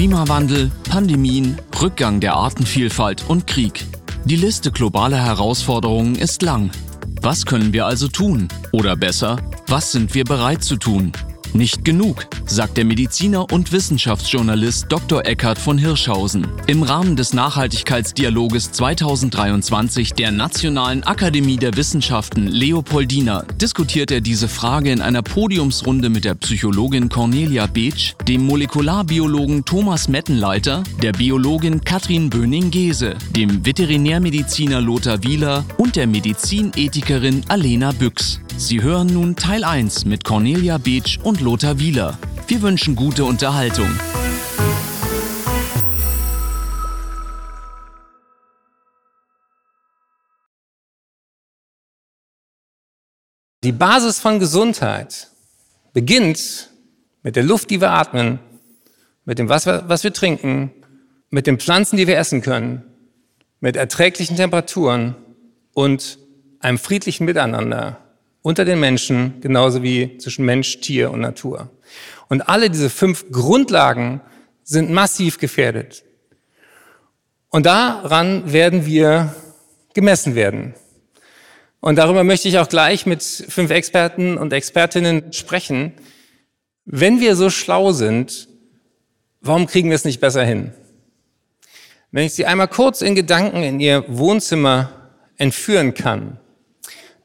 Klimawandel, Pandemien, Rückgang der Artenvielfalt und Krieg. Die Liste globaler Herausforderungen ist lang. Was können wir also tun? Oder besser, was sind wir bereit zu tun? Nicht genug, sagt der Mediziner und Wissenschaftsjournalist Dr. Eckhard von Hirschhausen. Im Rahmen des Nachhaltigkeitsdialoges 2023 der Nationalen Akademie der Wissenschaften Leopoldina diskutiert er diese Frage in einer Podiumsrunde mit der Psychologin Cornelia Beetsch, dem Molekularbiologen Thomas Mettenleiter, der Biologin Katrin Böning-Gese, dem Veterinärmediziner Lothar Wieler und der Medizinethikerin Alena Büchs. Sie hören nun Teil 1 mit Cornelia Beetsch und Lothar Wieler. Wir wünschen gute Unterhaltung. Die Basis von Gesundheit beginnt mit der Luft, die wir atmen, mit dem Wasser, was wir trinken, mit den Pflanzen, die wir essen können, mit erträglichen Temperaturen und einem friedlichen Miteinander unter den Menschen, genauso wie zwischen Mensch, Tier und Natur. Und alle diese fünf Grundlagen sind massiv gefährdet. Und daran werden wir gemessen werden. Und darüber möchte ich auch gleich mit fünf Experten und Expertinnen sprechen. Wenn wir so schlau sind, warum kriegen wir es nicht besser hin? Wenn ich Sie einmal kurz in Gedanken in Ihr Wohnzimmer entführen kann,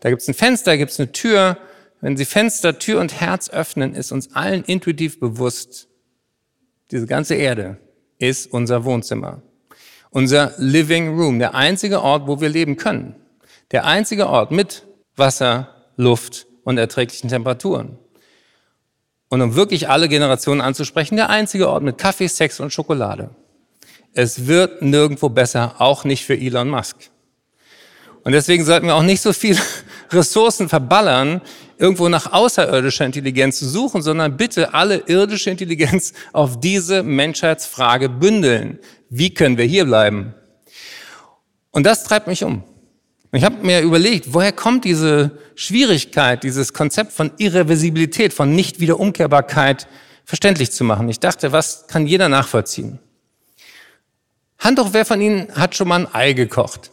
da gibt es ein Fenster, da gibt es eine Tür. Wenn Sie Fenster, Tür und Herz öffnen, ist uns allen intuitiv bewusst, diese ganze Erde ist unser Wohnzimmer. Unser Living Room, der einzige Ort, wo wir leben können. Der einzige Ort mit Wasser, Luft und erträglichen Temperaturen. Und um wirklich alle Generationen anzusprechen, der einzige Ort mit Kaffee, Sex und Schokolade. Es wird nirgendwo besser, auch nicht für Elon Musk. Und deswegen sollten wir auch nicht so viel Ressourcen verballern, irgendwo nach außerirdischer Intelligenz zu suchen, sondern bitte alle irdische Intelligenz auf diese Menschheitsfrage bündeln. Wie können wir hier bleiben? Und das treibt mich um. Ich habe mir überlegt, woher kommt diese Schwierigkeit, dieses Konzept von Irreversibilität, von Nichtwiederumkehrbarkeit verständlich zu machen. Ich dachte, was kann jeder nachvollziehen? Hand hoch, wer von Ihnen hat schon mal ein Ei gekocht?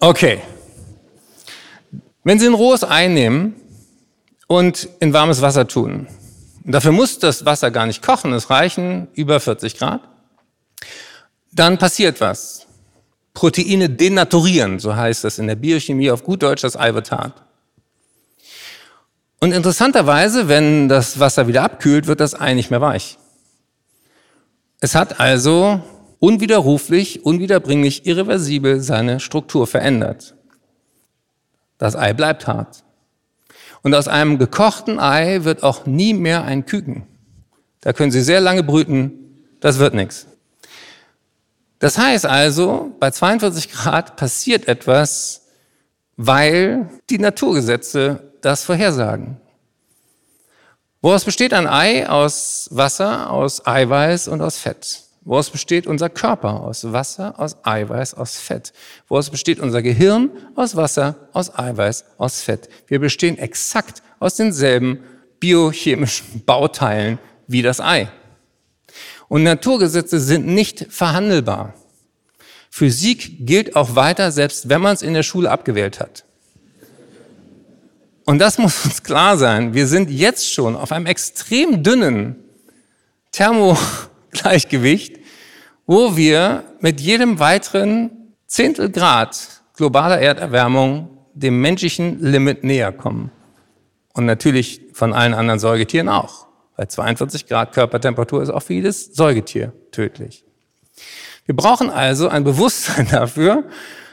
Okay. Wenn Sie ein rohes Ei nehmen und in warmes Wasser tun, dafür muss das Wasser gar nicht kochen, es reichen über 40 Grad, dann passiert was. Proteine denaturieren, so heißt das in der Biochemie, auf gut Deutsch das Ei wird hart. Und interessanterweise, wenn das Wasser wieder abkühlt, wird das Ei nicht mehr weich. Es hat also unwiderruflich, unwiederbringlich, irreversibel seine Struktur verändert. Das Ei bleibt hart. Und aus einem gekochten Ei wird auch nie mehr ein Küken. Da können Sie sehr lange brüten, das wird nichts. Das heißt also, bei 42 Grad passiert etwas, weil die Naturgesetze das vorhersagen. Woraus besteht ein Ei? Aus Wasser, aus Eiweiß und aus Fett. Woraus besteht unser Körper? Aus Wasser, aus Eiweiß, aus Fett. Woraus besteht unser Gehirn? Aus Wasser, aus Eiweiß, aus Fett. Wir bestehen exakt aus denselben biochemischen Bauteilen wie das Ei. Und Naturgesetze sind nicht verhandelbar. Physik gilt auch weiter, selbst wenn man es in der Schule abgewählt hat. Und das muss uns klar sein. Wir sind jetzt schon auf einem extrem dünnen Thermo Gleichgewicht, wo wir mit jedem weiteren Zehntel Grad globaler Erderwärmung dem menschlichen Limit näher kommen. Und natürlich von allen anderen Säugetieren auch. Bei 42 Grad Körpertemperatur ist auch für jedes Säugetier tödlich. Wir brauchen also ein Bewusstsein dafür,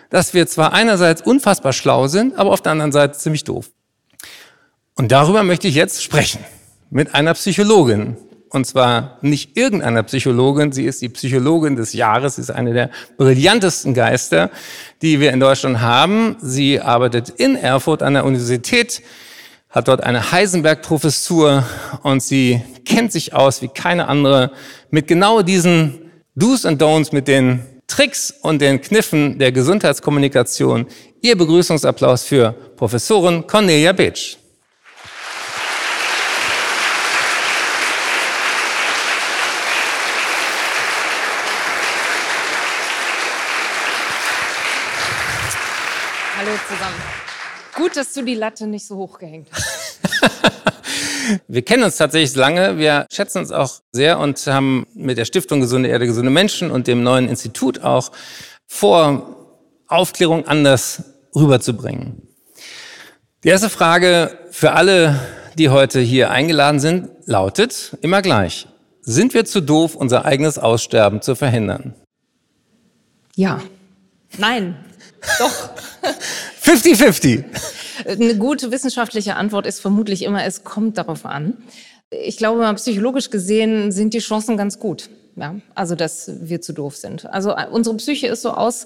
dass wir zwar einerseits unfassbar schlau sind, aber auf der anderen Seite ziemlich doof. Und darüber möchte ich jetzt sprechen mit einer Psychologin, und zwar nicht irgendeiner Psychologin, sie ist die Psychologin des Jahres, sie ist eine der brillantesten Geister, die wir in Deutschland haben. Sie arbeitet in Erfurt an der Universität, hat dort eine Heisenberg-Professur und sie kennt sich aus wie keine andere mit genau diesen Do's and Don'ts, mit den Tricks und den Kniffen der Gesundheitskommunikation. Ihr Begrüßungsapplaus für Professorin Cornelia Beetsch. Zusammen. Gut, dass du die Latte nicht so hoch gehängt hast. Wir kennen uns tatsächlich lange. Wir schätzen uns auch sehr und haben mit der Stiftung Gesunde Erde, gesunde Menschen und dem neuen Institut auch vor, Aufklärung anders rüberzubringen. Die erste Frage für alle, die heute hier eingeladen sind, lautet immer gleich. Sind wir zu doof, unser eigenes Aussterben zu verhindern? Ja. Nein. Doch. 50-50. Eine gute wissenschaftliche Antwort ist vermutlich immer, es kommt darauf an. Ich glaube, mal psychologisch gesehen sind die Chancen ganz gut. Ja, also dass wir zu doof sind. Also unsere Psyche ist so aus,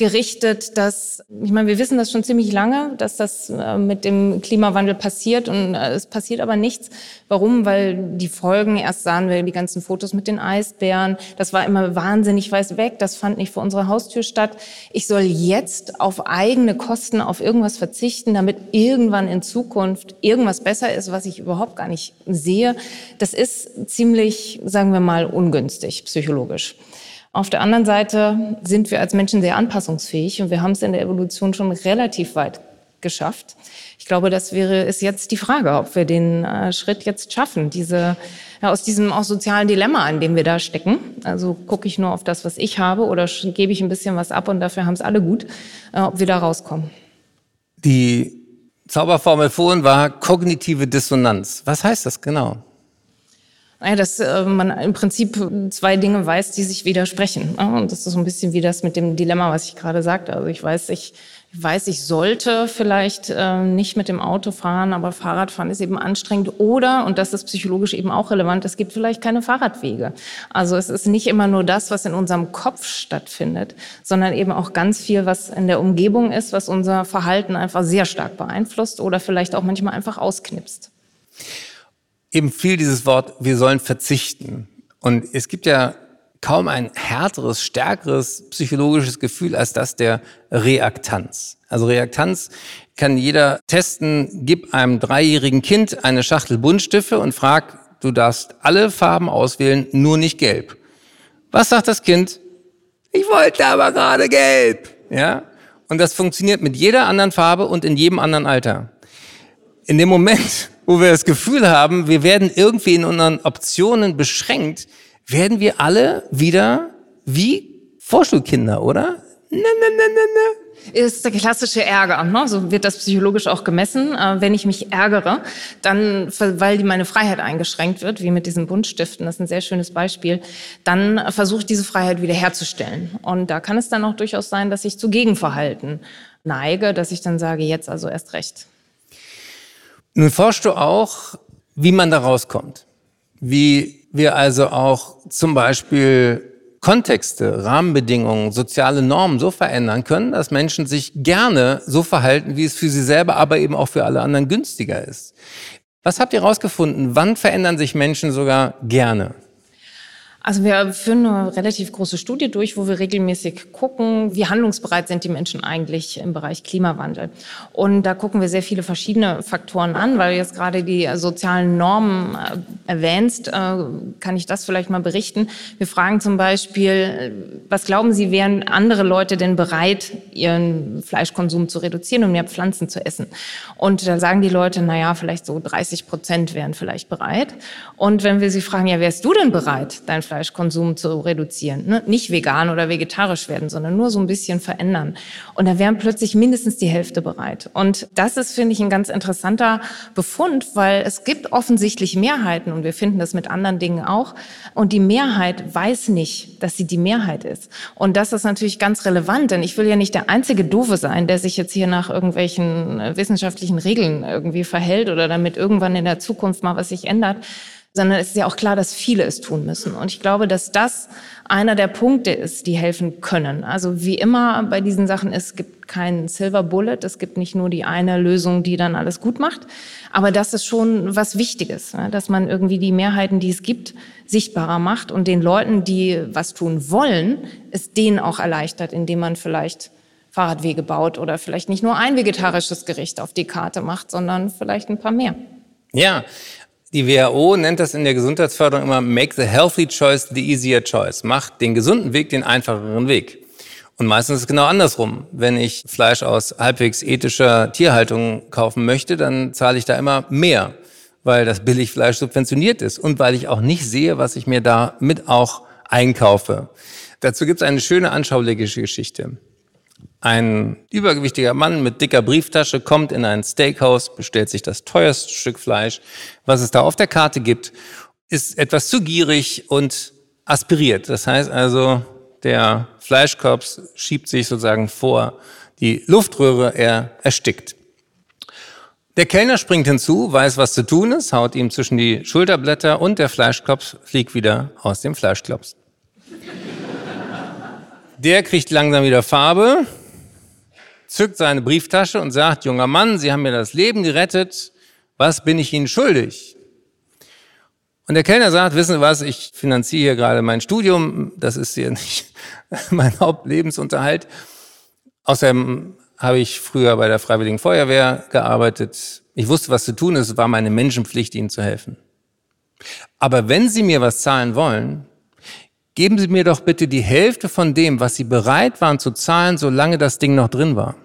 gerichtet, dass, ich meine, wir wissen das schon ziemlich lange, dass das äh, mit dem Klimawandel passiert und äh, es passiert aber nichts. Warum? Weil die Folgen, erst sahen wir die ganzen Fotos mit den Eisbären, das war immer wahnsinnig weit weg, das fand nicht vor unserer Haustür statt. Ich soll jetzt auf eigene Kosten auf irgendwas verzichten, damit irgendwann in Zukunft irgendwas besser ist, was ich überhaupt gar nicht sehe. Das ist ziemlich, sagen wir mal, ungünstig psychologisch. Auf der anderen Seite sind wir als Menschen sehr anpassungsfähig und wir haben es in der Evolution schon relativ weit geschafft. Ich glaube, das wäre ist jetzt die Frage, ob wir den äh, Schritt jetzt schaffen, diese ja, aus diesem auch sozialen Dilemma, in dem wir da stecken. Also gucke ich nur auf das, was ich habe, oder gebe ich ein bisschen was ab und dafür haben es alle gut, äh, ob wir da rauskommen. Die Zauberformel vorhin war kognitive Dissonanz. Was heißt das genau? Naja, dass äh, man im Prinzip zwei Dinge weiß, die sich widersprechen. Und das ist so ein bisschen wie das mit dem Dilemma, was ich gerade sagte. Also ich weiß, ich, ich weiß, ich sollte vielleicht äh, nicht mit dem Auto fahren, aber Fahrradfahren ist eben anstrengend. Oder, und das ist psychologisch eben auch relevant, es gibt vielleicht keine Fahrradwege. Also es ist nicht immer nur das, was in unserem Kopf stattfindet, sondern eben auch ganz viel, was in der Umgebung ist, was unser Verhalten einfach sehr stark beeinflusst oder vielleicht auch manchmal einfach ausknipst eben viel dieses Wort, wir sollen verzichten. Und es gibt ja kaum ein härteres, stärkeres psychologisches Gefühl als das der Reaktanz. Also Reaktanz kann jeder testen. Gib einem dreijährigen Kind eine Schachtel Buntstifte und frag, du darfst alle Farben auswählen, nur nicht gelb. Was sagt das Kind? Ich wollte aber gerade gelb. Ja? Und das funktioniert mit jeder anderen Farbe und in jedem anderen Alter. In dem Moment, wo wir das Gefühl haben, wir werden irgendwie in unseren Optionen beschränkt, werden wir alle wieder wie Vorschulkinder, oder? Ne, ne, ne, ne, ne. Ist der klassische Ärger. Ne? So wird das psychologisch auch gemessen. Äh, wenn ich mich ärgere, dann, weil meine Freiheit eingeschränkt wird, wie mit diesen Buntstiften, das ist ein sehr schönes Beispiel, dann versuche ich diese Freiheit wiederherzustellen. Und da kann es dann auch durchaus sein, dass ich zu Gegenverhalten neige, dass ich dann sage, jetzt also erst recht. Nun forschst du auch, wie man da rauskommt. Wie wir also auch zum Beispiel Kontexte, Rahmenbedingungen, soziale Normen so verändern können, dass Menschen sich gerne so verhalten, wie es für sie selber, aber eben auch für alle anderen günstiger ist. Was habt ihr herausgefunden? Wann verändern sich Menschen sogar gerne? Also wir führen eine relativ große Studie durch, wo wir regelmäßig gucken, wie handlungsbereit sind die Menschen eigentlich im Bereich Klimawandel. Und da gucken wir sehr viele verschiedene Faktoren an, weil du jetzt gerade die sozialen Normen äh, erwähnst, äh, kann ich das vielleicht mal berichten. Wir fragen zum Beispiel, was glauben Sie, wären andere Leute denn bereit, ihren Fleischkonsum zu reduzieren und mehr Pflanzen zu essen? Und da sagen die Leute, na ja, vielleicht so 30 Prozent wären vielleicht bereit. Und wenn wir sie fragen, ja, wärst du denn bereit, dein Fleischkonsum zu reduzieren. Ne? Nicht vegan oder vegetarisch werden, sondern nur so ein bisschen verändern. Und da wären plötzlich mindestens die Hälfte bereit. Und das ist, finde ich, ein ganz interessanter Befund, weil es gibt offensichtlich Mehrheiten und wir finden das mit anderen Dingen auch. Und die Mehrheit weiß nicht, dass sie die Mehrheit ist. Und das ist natürlich ganz relevant, denn ich will ja nicht der einzige Doofe sein, der sich jetzt hier nach irgendwelchen äh, wissenschaftlichen Regeln irgendwie verhält oder damit irgendwann in der Zukunft mal was sich ändert sondern es ist ja auch klar, dass viele es tun müssen. Und ich glaube, dass das einer der Punkte ist, die helfen können. Also wie immer bei diesen Sachen, es gibt kein Silver Bullet, es gibt nicht nur die eine Lösung, die dann alles gut macht, aber das ist schon was Wichtiges, ne? dass man irgendwie die Mehrheiten, die es gibt, sichtbarer macht und den Leuten, die was tun wollen, es denen auch erleichtert, indem man vielleicht Fahrradwege baut oder vielleicht nicht nur ein vegetarisches Gericht auf die Karte macht, sondern vielleicht ein paar mehr. Ja, die WHO nennt das in der Gesundheitsförderung immer Make the healthy choice the easier choice. Macht den gesunden Weg den einfacheren Weg. Und meistens ist es genau andersrum. Wenn ich Fleisch aus halbwegs ethischer Tierhaltung kaufen möchte, dann zahle ich da immer mehr, weil das Billigfleisch subventioniert ist und weil ich auch nicht sehe, was ich mir damit auch einkaufe. Dazu gibt es eine schöne anschauliche Geschichte. Ein übergewichtiger Mann mit dicker Brieftasche kommt in ein Steakhouse, bestellt sich das teuerste Stück Fleisch. Was es da auf der Karte gibt, ist etwas zu gierig und aspiriert. Das heißt also, der Fleischkorb schiebt sich sozusagen vor die Luftröhre, er erstickt. Der Kellner springt hinzu, weiß, was zu tun ist, haut ihm zwischen die Schulterblätter und der Fleischklops fliegt wieder aus dem Fleischklops. Der kriegt langsam wieder Farbe, zückt seine Brieftasche und sagt, junger Mann, Sie haben mir das Leben gerettet, was bin ich Ihnen schuldig? Und der Kellner sagt, wissen Sie was, ich finanziere hier gerade mein Studium, das ist hier nicht mein Hauptlebensunterhalt. Außerdem habe ich früher bei der Freiwilligen Feuerwehr gearbeitet. Ich wusste, was zu tun ist, es war meine Menschenpflicht, Ihnen zu helfen. Aber wenn Sie mir was zahlen wollen, geben Sie mir doch bitte die Hälfte von dem, was Sie bereit waren zu zahlen, solange das Ding noch drin war.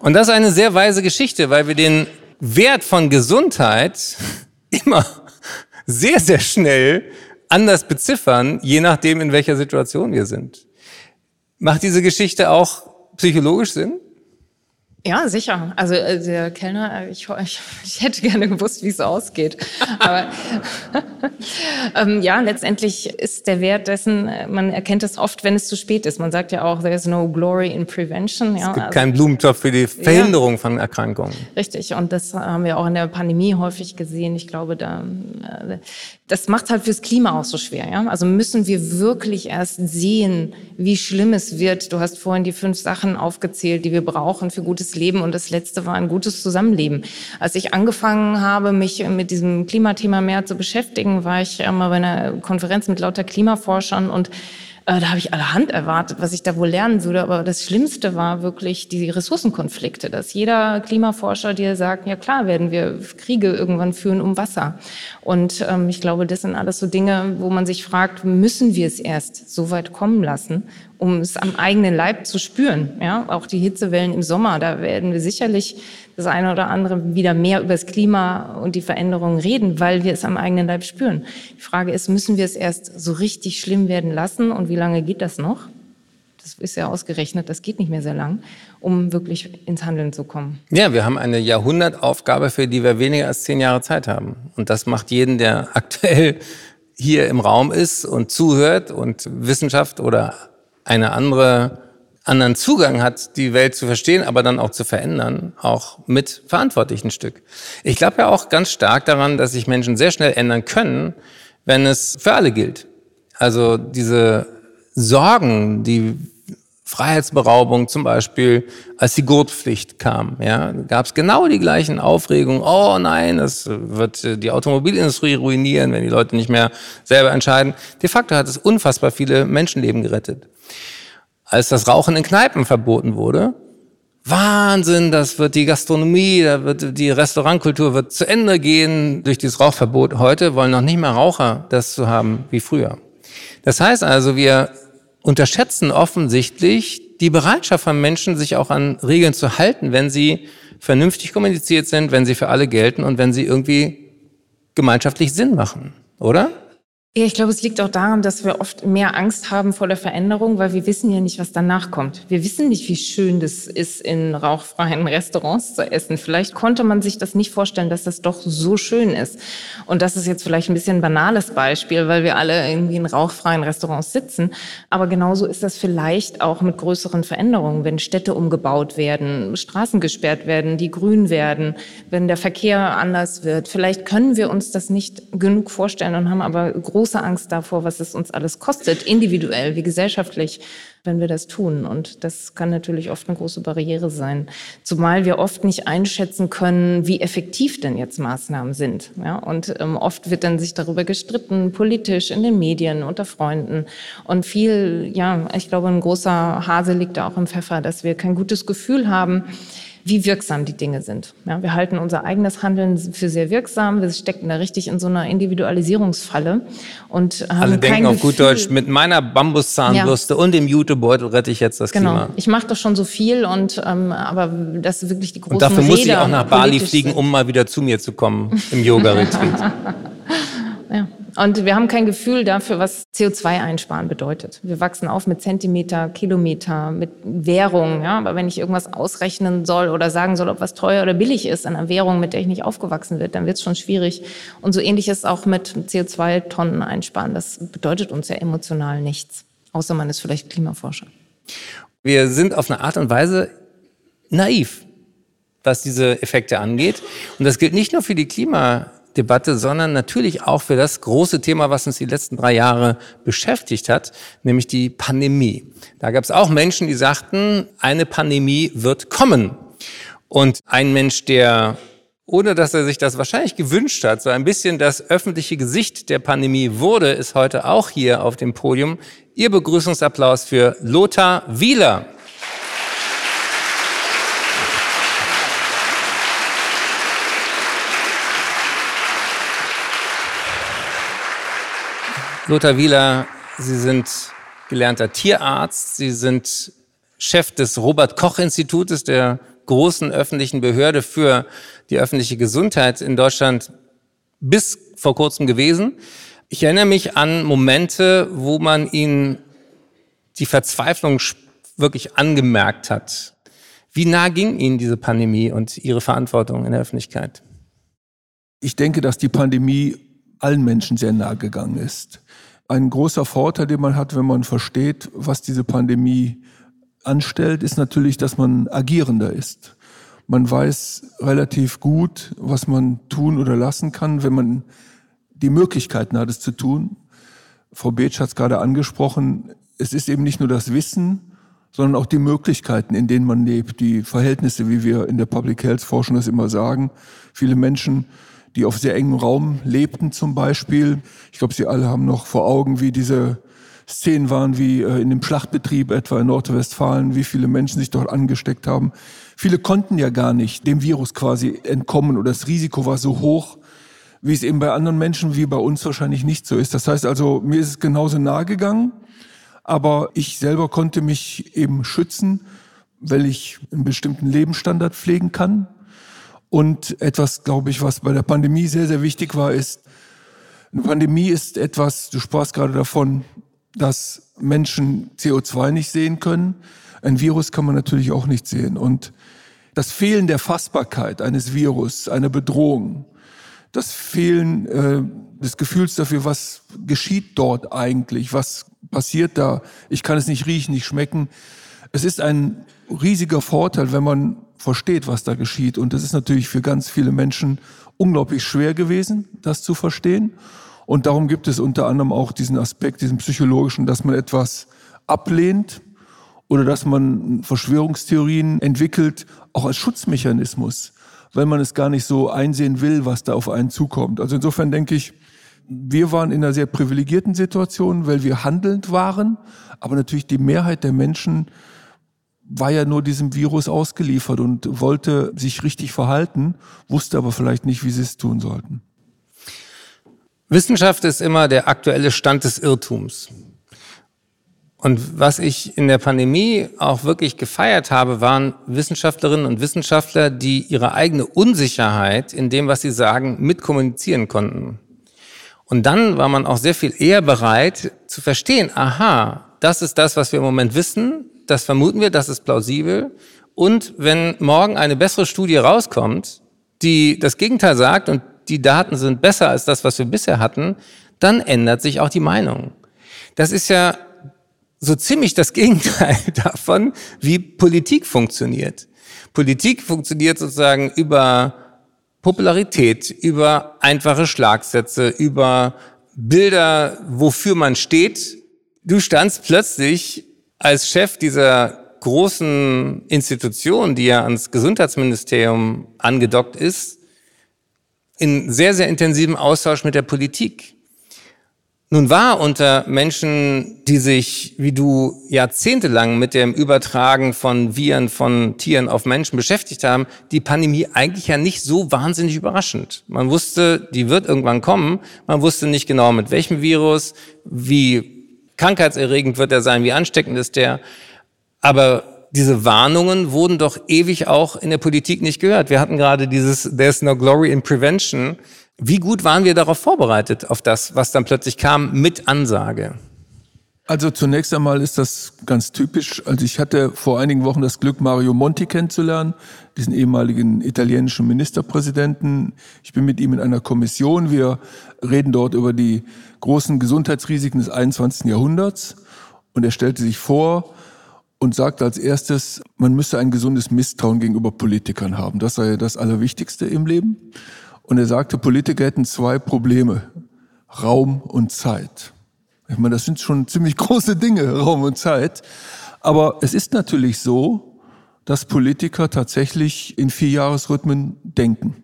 Und das ist eine sehr weise Geschichte, weil wir den Wert von Gesundheit immer sehr, sehr schnell anders beziffern, je nachdem, in welcher Situation wir sind. Macht diese Geschichte auch psychologisch Sinn? Ja, sicher. Also äh, der Kellner, äh, ich, ich, ich hätte gerne gewusst, wie es ausgeht. Aber ähm, ja, letztendlich ist der Wert dessen, äh, man erkennt es oft, wenn es zu spät ist. Man sagt ja auch, there is no glory in prevention. Ja, es gibt also, keinen Blumentopf für die Verhinderung ja, von Erkrankungen. Richtig, und das haben wir auch in der Pandemie häufig gesehen. Ich glaube, da, das macht halt fürs Klima auch so schwer. Ja? Also müssen wir wirklich erst sehen, wie schlimm es wird. Du hast vorhin die fünf Sachen aufgezählt, die wir brauchen für gutes Leben. Und das letzte war ein gutes Zusammenleben. Als ich angefangen habe, mich mit diesem Klimathema mehr zu beschäftigen, war ich mal bei einer Konferenz mit lauter Klimaforschern und äh, da habe ich allerhand erwartet, was ich da wohl lernen würde. Aber das Schlimmste war wirklich die Ressourcenkonflikte, dass jeder Klimaforscher dir sagt, ja klar werden wir Kriege irgendwann führen um Wasser. Und ähm, ich glaube, das sind alles so Dinge, wo man sich fragt, müssen wir es erst so weit kommen lassen, um es am eigenen Leib zu spüren. Ja, auch die Hitzewellen im Sommer, da werden wir sicherlich das eine oder andere wieder mehr über das Klima und die Veränderungen reden, weil wir es am eigenen Leib spüren. Die Frage ist, müssen wir es erst so richtig schlimm werden lassen und wie lange geht das noch? Das ist ja ausgerechnet, das geht nicht mehr sehr lang, um wirklich ins Handeln zu kommen. Ja, wir haben eine Jahrhundertaufgabe, für die wir weniger als zehn Jahre Zeit haben. Und das macht jeden, der aktuell hier im Raum ist und zuhört und Wissenschaft oder eine andere anderen Zugang hat, die Welt zu verstehen, aber dann auch zu verändern, auch mit verantwortlich ein Stück. Ich glaube ja auch ganz stark daran, dass sich Menschen sehr schnell ändern können, wenn es für alle gilt. Also diese Sorgen, die Freiheitsberaubung zum Beispiel, als die Gurtpflicht kam, ja, gab es genau die gleichen Aufregungen. Oh nein, das wird die Automobilindustrie ruinieren, wenn die Leute nicht mehr selber entscheiden. De facto hat es unfassbar viele Menschenleben gerettet als das Rauchen in Kneipen verboten wurde. Wahnsinn, das wird die Gastronomie, da wird die Restaurantkultur wird zu Ende gehen durch dieses Rauchverbot. Heute wollen noch nicht mehr Raucher das zu haben wie früher. Das heißt also, wir unterschätzen offensichtlich die Bereitschaft von Menschen, sich auch an Regeln zu halten, wenn sie vernünftig kommuniziert sind, wenn sie für alle gelten und wenn sie irgendwie gemeinschaftlich Sinn machen, oder? Ja, ich glaube, es liegt auch daran, dass wir oft mehr Angst haben vor der Veränderung, weil wir wissen ja nicht, was danach kommt. Wir wissen nicht, wie schön das ist, in rauchfreien Restaurants zu essen. Vielleicht konnte man sich das nicht vorstellen, dass das doch so schön ist. Und das ist jetzt vielleicht ein bisschen ein banales Beispiel, weil wir alle irgendwie in rauchfreien Restaurants sitzen. Aber genauso ist das vielleicht auch mit größeren Veränderungen, wenn Städte umgebaut werden, Straßen gesperrt werden, die grün werden, wenn der Verkehr anders wird. Vielleicht können wir uns das nicht genug vorstellen und haben aber große große Angst davor, was es uns alles kostet, individuell wie gesellschaftlich, wenn wir das tun. Und das kann natürlich oft eine große Barriere sein. Zumal wir oft nicht einschätzen können, wie effektiv denn jetzt Maßnahmen sind. Ja, und ähm, oft wird dann sich darüber gestritten, politisch, in den Medien, unter Freunden. Und viel, ja, ich glaube, ein großer Hase liegt da auch im Pfeffer, dass wir kein gutes Gefühl haben, wie wirksam die Dinge sind. Ja, wir halten unser eigenes Handeln für sehr wirksam. Wir stecken da richtig in so einer Individualisierungsfalle und haben Alle denken auf gut Gefühl- Deutsch, mit meiner Bambuszahnbürste und dem Jutebeutel rette ich jetzt das Genau. Klima. Ich mache doch schon so viel und ähm, aber das ist wirklich die großen Und dafür muss ich Räder auch nach Bali fliegen, sind. um mal wieder zu mir zu kommen im Yoga-Retreat. Und wir haben kein Gefühl dafür, was CO2 einsparen bedeutet. Wir wachsen auf mit Zentimeter, Kilometer, mit Währung. Ja? Aber wenn ich irgendwas ausrechnen soll oder sagen soll, ob was teuer oder billig ist an einer Währung, mit der ich nicht aufgewachsen bin, dann wird es schon schwierig. Und so ähnlich ist es auch mit CO2-Tonnen einsparen. Das bedeutet uns ja emotional nichts. Außer man ist vielleicht Klimaforscher. Wir sind auf eine Art und Weise naiv, was diese Effekte angeht. Und das gilt nicht nur für die Klimadebatte, sondern natürlich auch für das große Thema, was uns die letzten drei Jahre beschäftigt hat, nämlich die Pandemie. Da gab es auch Menschen, die sagten, eine Pandemie wird kommen. Und ein Mensch, der ohne dass er sich das wahrscheinlich gewünscht hat, so ein bisschen das öffentliche Gesicht der Pandemie wurde, ist heute auch hier auf dem Podium. Ihr Begrüßungsapplaus für Lothar Wieler. Lothar Wieler, Sie sind gelernter Tierarzt, Sie sind Chef des Robert Koch Institutes, der großen öffentlichen Behörde für die öffentliche Gesundheit in Deutschland bis vor kurzem gewesen. Ich erinnere mich an Momente, wo man Ihnen die Verzweiflung wirklich angemerkt hat. Wie nah ging Ihnen diese Pandemie und Ihre Verantwortung in der Öffentlichkeit? Ich denke, dass die Pandemie allen Menschen sehr nahe gegangen ist. Ein großer Vorteil, den man hat, wenn man versteht, was diese Pandemie anstellt, ist natürlich, dass man agierender ist. Man weiß relativ gut, was man tun oder lassen kann, wenn man die Möglichkeiten hat, es zu tun. Frau Beetsch hat es gerade angesprochen, es ist eben nicht nur das Wissen, sondern auch die Möglichkeiten, in denen man lebt, die Verhältnisse, wie wir in der Public Health Forschung das immer sagen. Viele Menschen, die auf sehr engem Raum lebten zum Beispiel. Ich glaube, Sie alle haben noch vor Augen, wie diese Szenen waren, wie äh, in dem Schlachtbetrieb etwa in Nordrhein-Westfalen, wie viele Menschen sich dort angesteckt haben. Viele konnten ja gar nicht dem Virus quasi entkommen oder das Risiko war so hoch, wie es eben bei anderen Menschen wie bei uns wahrscheinlich nicht so ist. Das heißt also, mir ist es genauso nahe gegangen, aber ich selber konnte mich eben schützen, weil ich einen bestimmten Lebensstandard pflegen kann. Und etwas, glaube ich, was bei der Pandemie sehr, sehr wichtig war, ist, eine Pandemie ist etwas, du sprachst gerade davon, dass Menschen CO2 nicht sehen können. Ein Virus kann man natürlich auch nicht sehen. Und das Fehlen der Fassbarkeit eines Virus, einer Bedrohung, das Fehlen äh, des Gefühls dafür, was geschieht dort eigentlich, was passiert da, ich kann es nicht riechen, nicht schmecken. Es ist ein riesiger Vorteil, wenn man versteht, was da geschieht. Und es ist natürlich für ganz viele Menschen unglaublich schwer gewesen, das zu verstehen. Und darum gibt es unter anderem auch diesen Aspekt, diesen psychologischen, dass man etwas ablehnt oder dass man Verschwörungstheorien entwickelt, auch als Schutzmechanismus, weil man es gar nicht so einsehen will, was da auf einen zukommt. Also insofern denke ich, wir waren in einer sehr privilegierten Situation, weil wir handelnd waren, aber natürlich die Mehrheit der Menschen war ja nur diesem Virus ausgeliefert und wollte sich richtig verhalten, wusste aber vielleicht nicht, wie sie es tun sollten. Wissenschaft ist immer der aktuelle Stand des Irrtums. Und was ich in der Pandemie auch wirklich gefeiert habe, waren Wissenschaftlerinnen und Wissenschaftler, die ihre eigene Unsicherheit in dem, was sie sagen, mitkommunizieren konnten. Und dann war man auch sehr viel eher bereit zu verstehen, aha, das ist das, was wir im Moment wissen, das vermuten wir, das ist plausibel. Und wenn morgen eine bessere Studie rauskommt, die das Gegenteil sagt und die Daten sind besser als das, was wir bisher hatten, dann ändert sich auch die Meinung. Das ist ja so ziemlich das Gegenteil davon, wie Politik funktioniert. Politik funktioniert sozusagen über Popularität, über einfache Schlagsätze, über Bilder, wofür man steht. Du standst plötzlich als Chef dieser großen Institution, die ja ans Gesundheitsministerium angedockt ist, in sehr, sehr intensivem Austausch mit der Politik. Nun war unter Menschen, die sich, wie du, jahrzehntelang mit dem Übertragen von Viren von Tieren auf Menschen beschäftigt haben, die Pandemie eigentlich ja nicht so wahnsinnig überraschend. Man wusste, die wird irgendwann kommen. Man wusste nicht genau mit welchem Virus, wie krankheitserregend wird er sein, wie ansteckend ist der. Aber diese Warnungen wurden doch ewig auch in der Politik nicht gehört. Wir hatten gerade dieses There's no glory in prevention wie gut waren wir darauf vorbereitet, auf das, was dann plötzlich kam, mit Ansage? Also zunächst einmal ist das ganz typisch. Also ich hatte vor einigen Wochen das Glück, Mario Monti kennenzulernen, diesen ehemaligen italienischen Ministerpräsidenten. Ich bin mit ihm in einer Kommission. Wir reden dort über die großen Gesundheitsrisiken des 21. Jahrhunderts. Und er stellte sich vor und sagte als erstes, man müsse ein gesundes Misstrauen gegenüber Politikern haben. Das sei das Allerwichtigste im Leben. Und er sagte, Politiker hätten zwei Probleme, Raum und Zeit. Ich meine, das sind schon ziemlich große Dinge, Raum und Zeit. Aber es ist natürlich so, dass Politiker tatsächlich in Vierjahresrhythmen denken.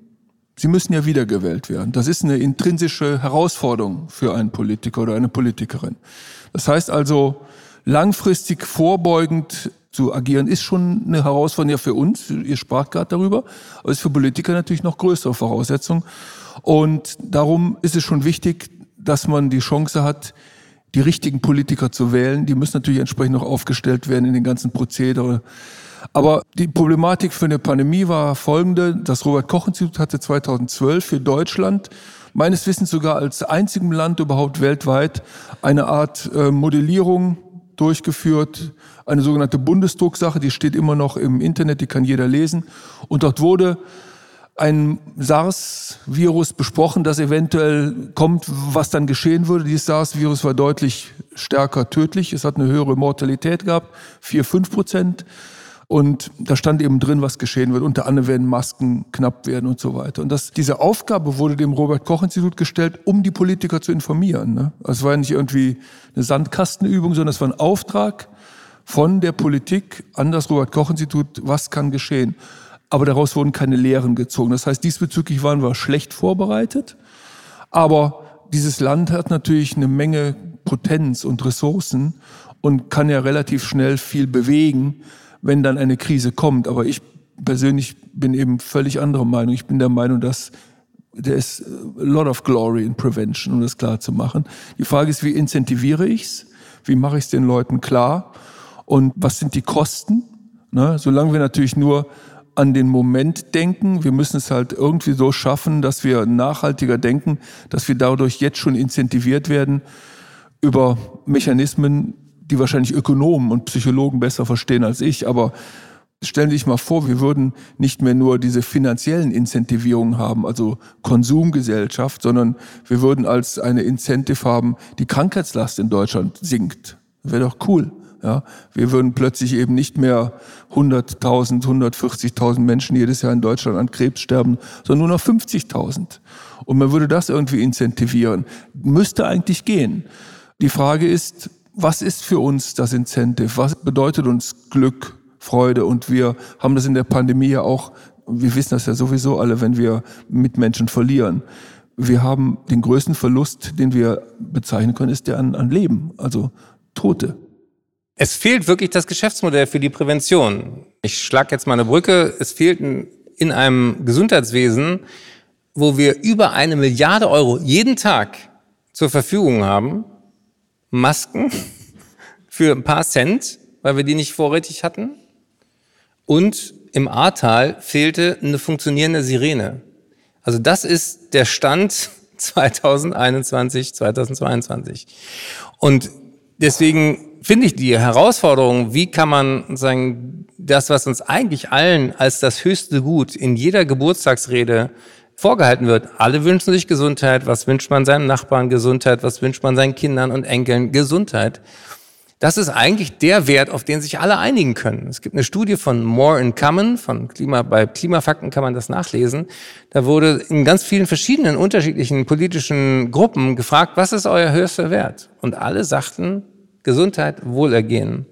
Sie müssen ja wiedergewählt werden. Das ist eine intrinsische Herausforderung für einen Politiker oder eine Politikerin. Das heißt also, langfristig vorbeugend zu agieren, ist schon eine Herausforderung ja für uns. Ihr sprach gerade darüber, aber ist für Politiker natürlich noch größere Voraussetzung. Und darum ist es schon wichtig, dass man die Chance hat, die richtigen Politiker zu wählen. Die müssen natürlich entsprechend noch aufgestellt werden in den ganzen Prozedere. Aber die Problematik für eine Pandemie war folgende. Das Robert-Koch-Institut hatte 2012 für Deutschland meines Wissens sogar als einzigem Land überhaupt weltweit eine Art äh, Modellierung durchgeführt, eine sogenannte Bundesdrucksache, die steht immer noch im Internet, die kann jeder lesen. Und dort wurde ein SARS-Virus besprochen, das eventuell kommt, was dann geschehen würde. Dieses SARS-Virus war deutlich stärker tödlich. Es hat eine höhere Mortalität gehabt, vier fünf Prozent. Und da stand eben drin, was geschehen wird. Unter anderem werden Masken knapp werden und so weiter. Und das, diese Aufgabe wurde dem Robert-Koch-Institut gestellt, um die Politiker zu informieren. Ne? Also es war nicht irgendwie eine Sandkastenübung, sondern es war ein Auftrag von der Politik an das Robert-Koch-Institut, was kann geschehen. Aber daraus wurden keine Lehren gezogen. Das heißt, diesbezüglich waren wir schlecht vorbereitet. Aber dieses Land hat natürlich eine Menge Potenz und Ressourcen und kann ja relativ schnell viel bewegen wenn dann eine Krise kommt. Aber ich persönlich bin eben völlig anderer Meinung. Ich bin der Meinung, dass there is a lot of glory in prevention, um das klar zu machen. Die Frage ist, wie incentiviere ich's? Wie mache ich es den Leuten klar? Und was sind die Kosten? Ne? Solange wir natürlich nur an den Moment denken. Wir müssen es halt irgendwie so schaffen, dass wir nachhaltiger denken, dass wir dadurch jetzt schon incentiviert werden über Mechanismen, die wahrscheinlich Ökonomen und Psychologen besser verstehen als ich, aber stellen Sie sich mal vor, wir würden nicht mehr nur diese finanziellen Incentivierungen haben, also Konsumgesellschaft, sondern wir würden als eine Incentive haben, die Krankheitslast in Deutschland sinkt. Wäre doch cool. Ja, wir würden plötzlich eben nicht mehr 100.000, 140.000 Menschen jedes Jahr in Deutschland an Krebs sterben, sondern nur noch 50.000. Und man würde das irgendwie incentivieren. Müsste eigentlich gehen. Die Frage ist, was ist für uns das Incentive? Was bedeutet uns Glück, Freude? Und wir haben das in der Pandemie ja auch, wir wissen das ja sowieso alle, wenn wir Mitmenschen verlieren. Wir haben den größten Verlust, den wir bezeichnen können, ist der an, an Leben, also Tote. Es fehlt wirklich das Geschäftsmodell für die Prävention. Ich schlage jetzt mal eine Brücke. Es fehlt in einem Gesundheitswesen, wo wir über eine Milliarde Euro jeden Tag zur Verfügung haben, Masken für ein paar Cent, weil wir die nicht vorrätig hatten. Und im Ahrtal fehlte eine funktionierende Sirene. Also das ist der Stand 2021, 2022. Und deswegen finde ich die Herausforderung, wie kann man sagen, das, was uns eigentlich allen als das höchste Gut in jeder Geburtstagsrede vorgehalten wird. Alle wünschen sich Gesundheit. Was wünscht man seinem Nachbarn? Gesundheit. Was wünscht man seinen Kindern und Enkeln? Gesundheit. Das ist eigentlich der Wert, auf den sich alle einigen können. Es gibt eine Studie von More in Common, von Klima, bei Klimafakten kann man das nachlesen. Da wurde in ganz vielen verschiedenen unterschiedlichen politischen Gruppen gefragt, was ist euer höchster Wert? Und alle sagten Gesundheit, Wohlergehen.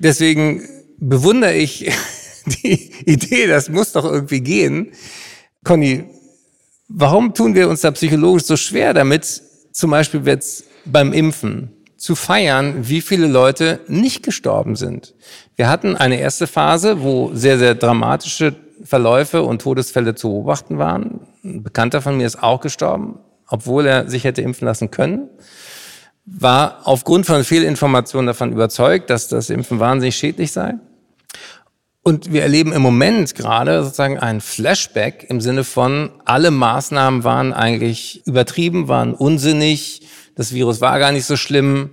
Deswegen bewundere ich die Idee, das muss doch irgendwie gehen, Conny, warum tun wir uns da psychologisch so schwer damit, zum Beispiel jetzt beim Impfen zu feiern, wie viele Leute nicht gestorben sind. Wir hatten eine erste Phase, wo sehr, sehr dramatische Verläufe und Todesfälle zu beobachten waren. Ein Bekannter von mir ist auch gestorben, obwohl er sich hätte impfen lassen können. War aufgrund von Fehlinformationen davon überzeugt, dass das Impfen wahnsinnig schädlich sei. Und wir erleben im Moment gerade sozusagen ein Flashback im Sinne von, alle Maßnahmen waren eigentlich übertrieben, waren unsinnig, das Virus war gar nicht so schlimm.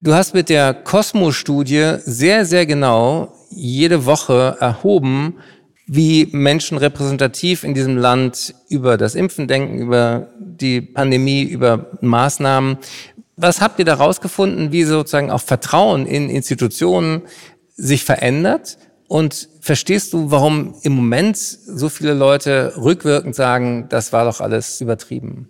Du hast mit der Cosmo-Studie sehr, sehr genau jede Woche erhoben, wie Menschen repräsentativ in diesem Land über das Impfen denken, über die Pandemie, über Maßnahmen. Was habt ihr da rausgefunden, wie sozusagen auch Vertrauen in Institutionen sich verändert? Und verstehst du, warum im Moment so viele Leute rückwirkend sagen, das war doch alles übertrieben?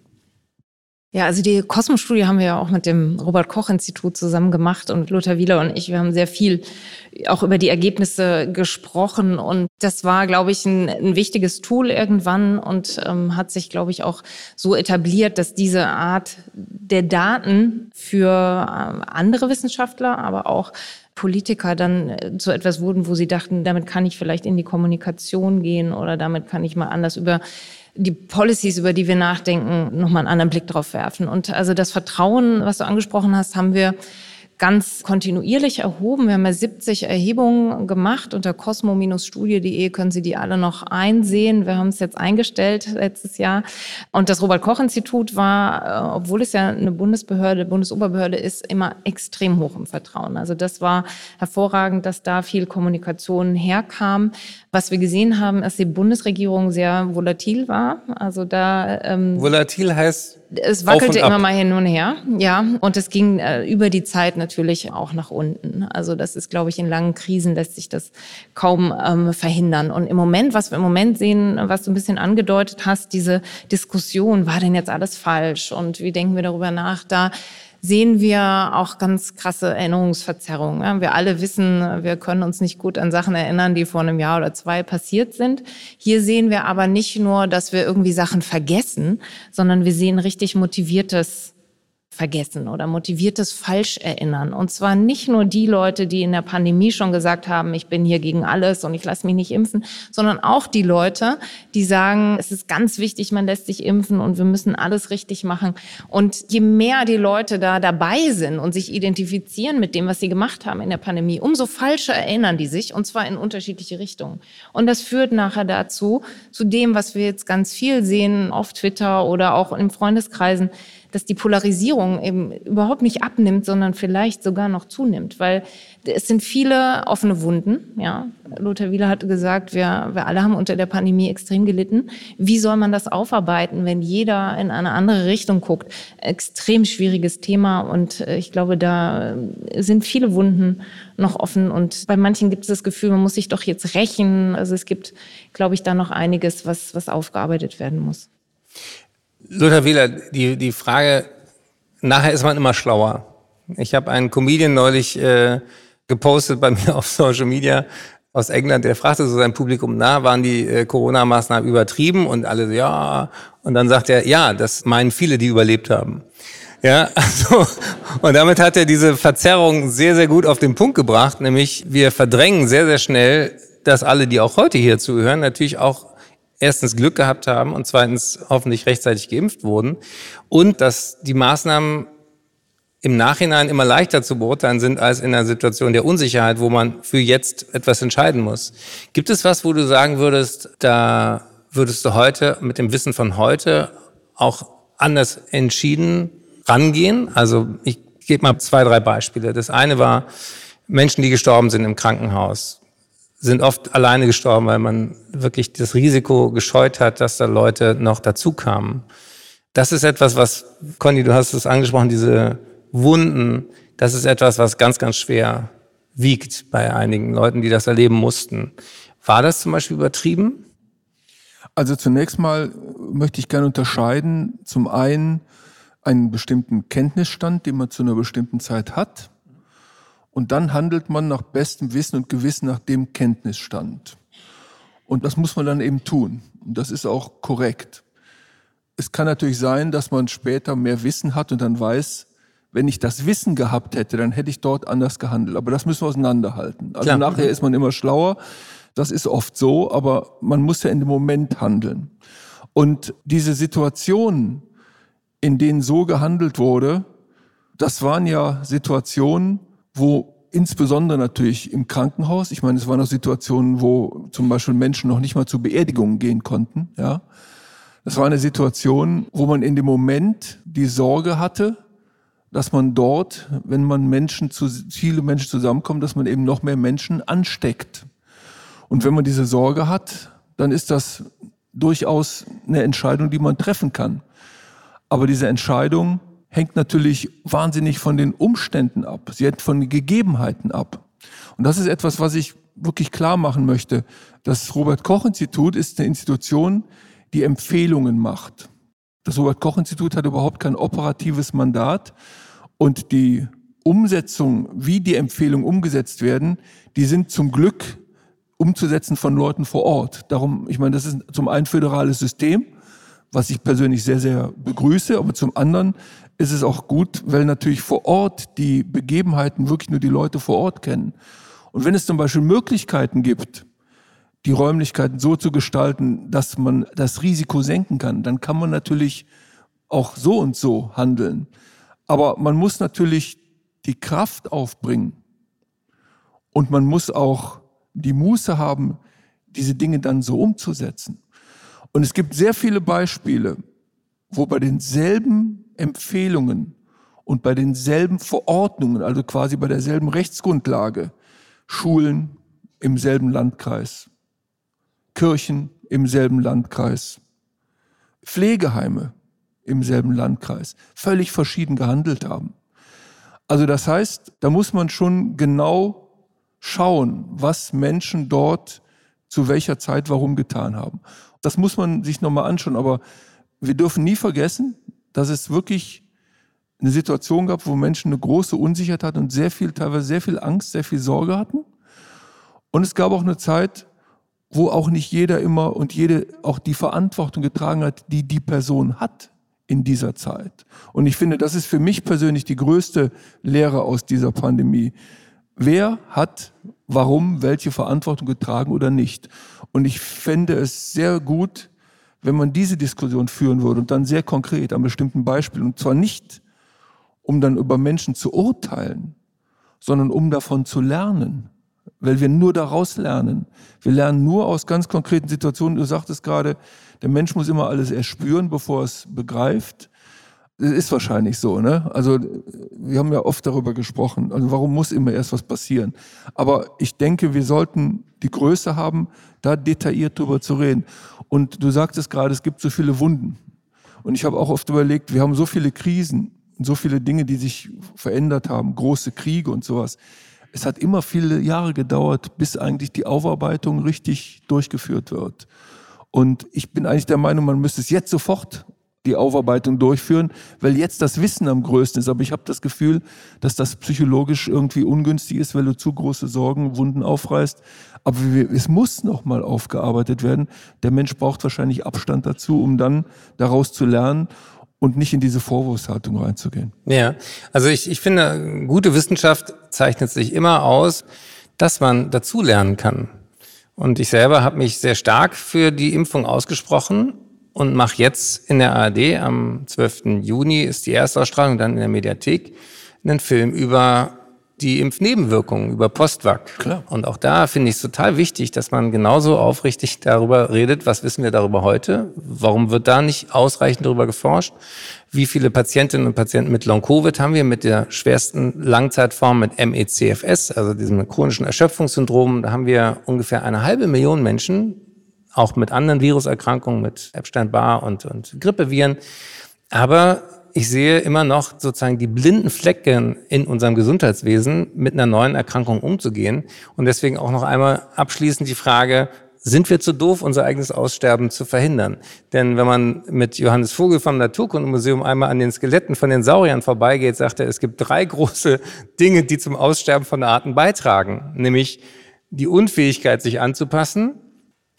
Ja, also die Kosmos-Studie haben wir ja auch mit dem Robert-Koch-Institut zusammen gemacht und Lothar Wieler und ich, wir haben sehr viel auch über die Ergebnisse gesprochen und das war, glaube ich, ein, ein wichtiges Tool irgendwann und ähm, hat sich, glaube ich, auch so etabliert, dass diese Art der Daten für äh, andere Wissenschaftler, aber auch Politiker dann äh, zu etwas wurden, wo sie dachten, damit kann ich vielleicht in die Kommunikation gehen oder damit kann ich mal anders über die Policies, über die wir nachdenken, nochmal einen anderen Blick drauf werfen. Und also das Vertrauen, was du angesprochen hast, haben wir ganz kontinuierlich erhoben. Wir haben ja 70 Erhebungen gemacht. Unter cosmo-studie.de können Sie die alle noch einsehen. Wir haben es jetzt eingestellt letztes Jahr. Und das Robert-Koch-Institut war, äh, obwohl es ja eine Bundesbehörde, Bundesoberbehörde ist, immer extrem hoch im Vertrauen. Also das war hervorragend, dass da viel Kommunikation herkam. Was wir gesehen haben, ist, die Bundesregierung sehr volatil war. Also da ähm, volatil heißt es wackelte immer mal hin und her, ja. Und es ging äh, über die Zeit natürlich auch nach unten. Also das ist, glaube ich, in langen Krisen lässt sich das kaum ähm, verhindern. Und im Moment, was wir im Moment sehen, was du ein bisschen angedeutet hast, diese Diskussion, war denn jetzt alles falsch? Und wie denken wir darüber nach? Da sehen wir auch ganz krasse Erinnerungsverzerrungen. Wir alle wissen, wir können uns nicht gut an Sachen erinnern, die vor einem Jahr oder zwei passiert sind. Hier sehen wir aber nicht nur, dass wir irgendwie Sachen vergessen, sondern wir sehen richtig motiviertes vergessen oder motiviertes Falscherinnern. Und zwar nicht nur die Leute, die in der Pandemie schon gesagt haben, ich bin hier gegen alles und ich lasse mich nicht impfen, sondern auch die Leute, die sagen, es ist ganz wichtig, man lässt sich impfen und wir müssen alles richtig machen. Und je mehr die Leute da dabei sind und sich identifizieren mit dem, was sie gemacht haben in der Pandemie, umso falscher erinnern die sich und zwar in unterschiedliche Richtungen. Und das führt nachher dazu, zu dem, was wir jetzt ganz viel sehen auf Twitter oder auch in Freundeskreisen, dass die Polarisierung eben überhaupt nicht abnimmt, sondern vielleicht sogar noch zunimmt, weil es sind viele offene Wunden. Ja, Lothar Wieler hatte gesagt, wir, wir alle haben unter der Pandemie extrem gelitten. Wie soll man das aufarbeiten, wenn jeder in eine andere Richtung guckt? Extrem schwieriges Thema und äh, ich glaube, da sind viele Wunden noch offen und bei manchen gibt es das Gefühl, man muss sich doch jetzt rächen. Also es gibt, glaube ich, da noch einiges, was, was aufgearbeitet werden muss. Lothar Wieler, die, die Frage, nachher ist man immer schlauer. Ich habe einen Comedian neulich äh, gepostet bei mir auf Social Media aus England, der fragte so sein Publikum, na, waren die äh, Corona-Maßnahmen übertrieben? Und alle so, ja. Und dann sagt er, ja, das meinen viele, die überlebt haben. Ja, also, und damit hat er diese Verzerrung sehr, sehr gut auf den Punkt gebracht, nämlich wir verdrängen sehr, sehr schnell, dass alle, die auch heute hier zuhören, natürlich auch erstens Glück gehabt haben und zweitens hoffentlich rechtzeitig geimpft wurden und dass die Maßnahmen im Nachhinein immer leichter zu beurteilen sind als in einer Situation der Unsicherheit, wo man für jetzt etwas entscheiden muss. Gibt es was, wo du sagen würdest, da würdest du heute mit dem Wissen von heute auch anders entschieden rangehen? Also ich gebe mal zwei, drei Beispiele. Das eine war Menschen, die gestorben sind im Krankenhaus sind oft alleine gestorben, weil man wirklich das Risiko gescheut hat, dass da Leute noch dazu kamen. Das ist etwas, was, Conny, du hast es angesprochen, diese Wunden, das ist etwas, was ganz, ganz schwer wiegt bei einigen Leuten, die das erleben mussten. War das zum Beispiel übertrieben? Also zunächst mal möchte ich gerne unterscheiden, zum einen einen bestimmten Kenntnisstand, den man zu einer bestimmten Zeit hat, und dann handelt man nach bestem Wissen und Gewissen nach dem Kenntnisstand. Und das muss man dann eben tun. Und das ist auch korrekt. es kann natürlich sein, dass man später mehr Wissen hat und dann weiß, wenn ich das Wissen gehabt hätte, dann hätte ich dort anders gehandelt. Aber das müssen wir auseinanderhalten. Also Klar. nachher ist man immer schlauer. Das ist oft so, aber man muss ja in dem Moment handeln. Und diese Situationen, in denen so gehandelt wurde, das waren ja Situationen, wo insbesondere natürlich im Krankenhaus, ich meine, es waren auch Situationen, wo zum Beispiel Menschen noch nicht mal zu Beerdigungen gehen konnten, ja. Das war eine Situation, wo man in dem Moment die Sorge hatte, dass man dort, wenn man Menschen zu, viele Menschen zusammenkommen, dass man eben noch mehr Menschen ansteckt. Und wenn man diese Sorge hat, dann ist das durchaus eine Entscheidung, die man treffen kann. Aber diese Entscheidung hängt natürlich wahnsinnig von den Umständen ab. Sie hängt von den Gegebenheiten ab. Und das ist etwas, was ich wirklich klar machen möchte. Das Robert Koch Institut ist eine Institution, die Empfehlungen macht. Das Robert Koch Institut hat überhaupt kein operatives Mandat und die Umsetzung, wie die Empfehlungen umgesetzt werden, die sind zum Glück umzusetzen von Leuten vor Ort. Darum, ich meine, das ist zum einen föderales System, was ich persönlich sehr, sehr begrüße, aber zum anderen ist es auch gut, weil natürlich vor Ort die Begebenheiten wirklich nur die Leute vor Ort kennen. Und wenn es zum Beispiel Möglichkeiten gibt, die Räumlichkeiten so zu gestalten, dass man das Risiko senken kann, dann kann man natürlich auch so und so handeln. Aber man muss natürlich die Kraft aufbringen und man muss auch die Muße haben, diese Dinge dann so umzusetzen. Und es gibt sehr viele Beispiele, wo bei denselben Empfehlungen und bei denselben Verordnungen, also quasi bei derselben Rechtsgrundlage, Schulen im selben Landkreis, Kirchen im selben Landkreis, Pflegeheime im selben Landkreis völlig verschieden gehandelt haben. Also das heißt, da muss man schon genau schauen, was Menschen dort zu welcher Zeit warum getan haben. Das muss man sich nochmal anschauen, aber wir dürfen nie vergessen, dass es wirklich eine Situation gab, wo Menschen eine große Unsicherheit hatten und sehr viel, teilweise sehr viel Angst, sehr viel Sorge hatten. Und es gab auch eine Zeit, wo auch nicht jeder immer und jede auch die Verantwortung getragen hat, die die Person hat in dieser Zeit. Und ich finde, das ist für mich persönlich die größte Lehre aus dieser Pandemie. Wer hat warum welche Verantwortung getragen oder nicht? Und ich fände es sehr gut, wenn man diese Diskussion führen würde und dann sehr konkret an bestimmten Beispielen, und zwar nicht, um dann über Menschen zu urteilen, sondern um davon zu lernen, weil wir nur daraus lernen. Wir lernen nur aus ganz konkreten Situationen. Du sagtest gerade, der Mensch muss immer alles erspüren, bevor er es begreift. Das ist wahrscheinlich so, ne? Also wir haben ja oft darüber gesprochen. Also warum muss immer erst was passieren? Aber ich denke, wir sollten die Größe haben, da detailliert drüber zu reden. Und du sagtest gerade, es gibt so viele Wunden. Und ich habe auch oft überlegt, wir haben so viele Krisen so viele Dinge, die sich verändert haben, große Kriege und sowas. Es hat immer viele Jahre gedauert, bis eigentlich die Aufarbeitung richtig durchgeführt wird. Und ich bin eigentlich der Meinung, man müsste es jetzt sofort die Aufarbeitung durchführen, weil jetzt das Wissen am größten ist. Aber ich habe das Gefühl, dass das psychologisch irgendwie ungünstig ist, weil du zu große Sorgen, Wunden aufreißt. Aber es muss nochmal aufgearbeitet werden. Der Mensch braucht wahrscheinlich Abstand dazu, um dann daraus zu lernen und nicht in diese Vorwurfshaltung reinzugehen. Ja, also ich, ich finde, gute Wissenschaft zeichnet sich immer aus, dass man dazulernen kann. Und ich selber habe mich sehr stark für die Impfung ausgesprochen und mache jetzt in der ARD am 12. Juni ist die Erstausstrahlung, dann in der Mediathek, einen Film über die Impfnebenwirkungen, über Postwag. Klar. Und auch da finde ich es total wichtig, dass man genauso aufrichtig darüber redet, was wissen wir darüber heute, warum wird da nicht ausreichend darüber geforscht, wie viele Patientinnen und Patienten mit Long-Covid haben wir mit der schwersten Langzeitform mit MECFS, also diesem chronischen Erschöpfungssyndrom, da haben wir ungefähr eine halbe Million Menschen, auch mit anderen Viruserkrankungen, mit Epstein-Barr und, und Grippeviren. Aber ich sehe immer noch sozusagen die blinden Flecken in unserem Gesundheitswesen, mit einer neuen Erkrankung umzugehen. Und deswegen auch noch einmal abschließend die Frage, sind wir zu doof, unser eigenes Aussterben zu verhindern? Denn wenn man mit Johannes Vogel vom Naturkundemuseum einmal an den Skeletten von den Sauriern vorbeigeht, sagt er, es gibt drei große Dinge, die zum Aussterben von Arten beitragen. Nämlich die Unfähigkeit, sich anzupassen,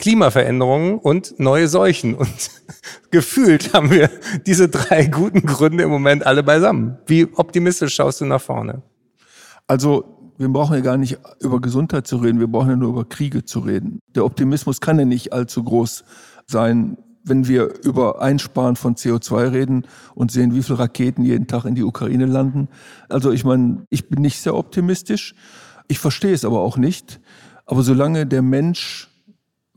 Klimaveränderungen und neue Seuchen. Und gefühlt haben wir diese drei guten Gründe im Moment alle beisammen. Wie optimistisch schaust du nach vorne? Also wir brauchen ja gar nicht über Gesundheit zu reden, wir brauchen ja nur über Kriege zu reden. Der Optimismus kann ja nicht allzu groß sein, wenn wir über Einsparen von CO2 reden und sehen, wie viele Raketen jeden Tag in die Ukraine landen. Also ich meine, ich bin nicht sehr optimistisch. Ich verstehe es aber auch nicht. Aber solange der Mensch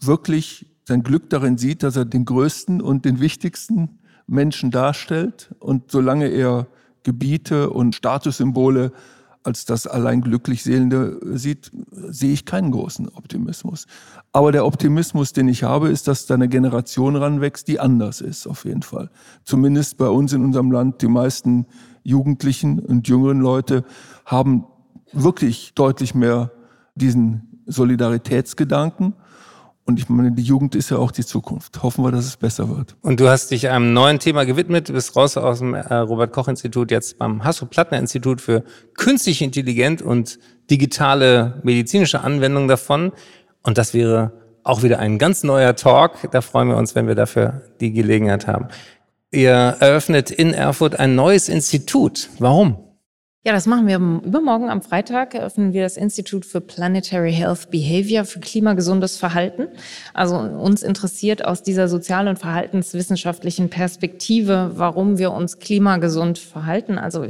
wirklich sein Glück darin sieht, dass er den größten und den wichtigsten Menschen darstellt und solange er Gebiete und Statussymbole als das allein glücklich Seelende sieht, sehe ich keinen großen Optimismus. Aber der Optimismus, den ich habe, ist, dass da eine Generation ranwächst, die anders ist, auf jeden Fall. Zumindest bei uns in unserem Land, die meisten Jugendlichen und jüngeren Leute haben wirklich deutlich mehr diesen Solidaritätsgedanken und ich meine, die Jugend ist ja auch die Zukunft. Hoffen wir, dass es besser wird. Und du hast dich einem neuen Thema gewidmet. Du bist raus aus dem äh, Robert-Koch-Institut, jetzt beim Hasso-Plattner-Institut für künstliche Intelligenz und digitale medizinische Anwendung davon. Und das wäre auch wieder ein ganz neuer Talk. Da freuen wir uns, wenn wir dafür die Gelegenheit haben. Ihr eröffnet in Erfurt ein neues Institut. Warum? Ja, das machen wir übermorgen am Freitag. Eröffnen wir das Institut für Planetary Health Behavior für klimagesundes Verhalten. Also uns interessiert aus dieser sozial- und verhaltenswissenschaftlichen Perspektive, warum wir uns klimagesund verhalten. Also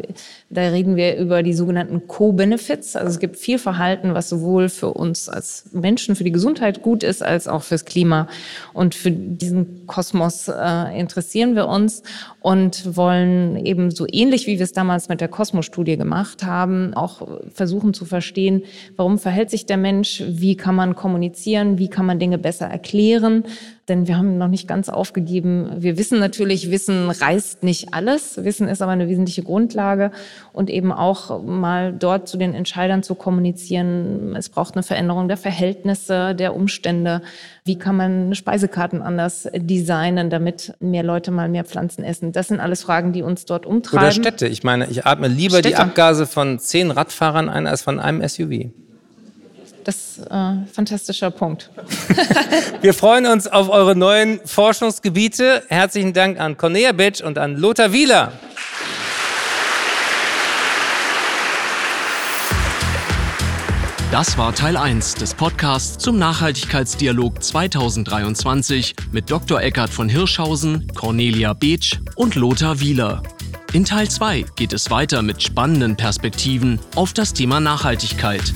da reden wir über die sogenannten Co-Benefits. Also es gibt viel Verhalten, was sowohl für uns als Menschen, für die Gesundheit gut ist, als auch fürs Klima. Und für diesen Kosmos äh, interessieren wir uns und wollen eben so ähnlich, wie wir es damals mit der Kosmos-Studie gemacht haben, auch versuchen zu verstehen, warum verhält sich der Mensch, wie kann man kommunizieren, wie kann man Dinge besser erklären. Denn wir haben noch nicht ganz aufgegeben. Wir wissen natürlich, Wissen reißt nicht alles. Wissen ist aber eine wesentliche Grundlage und eben auch mal dort zu den Entscheidern zu kommunizieren. Es braucht eine Veränderung der Verhältnisse, der Umstände. Wie kann man Speisekarten anders designen, damit mehr Leute mal mehr Pflanzen essen? Das sind alles Fragen, die uns dort umtreiben. Oder Städte. Ich meine, ich atme lieber Städte. die Abgase von zehn Radfahrern ein als von einem SUV. Das ist äh, fantastischer Punkt. Wir freuen uns auf eure neuen Forschungsgebiete. Herzlichen Dank an Cornelia Bitsch und an Lothar Wieler. Das war Teil 1 des Podcasts zum Nachhaltigkeitsdialog 2023 mit Dr. Eckhard von Hirschhausen, Cornelia Beetsch und Lothar Wieler. In Teil 2 geht es weiter mit spannenden Perspektiven auf das Thema Nachhaltigkeit.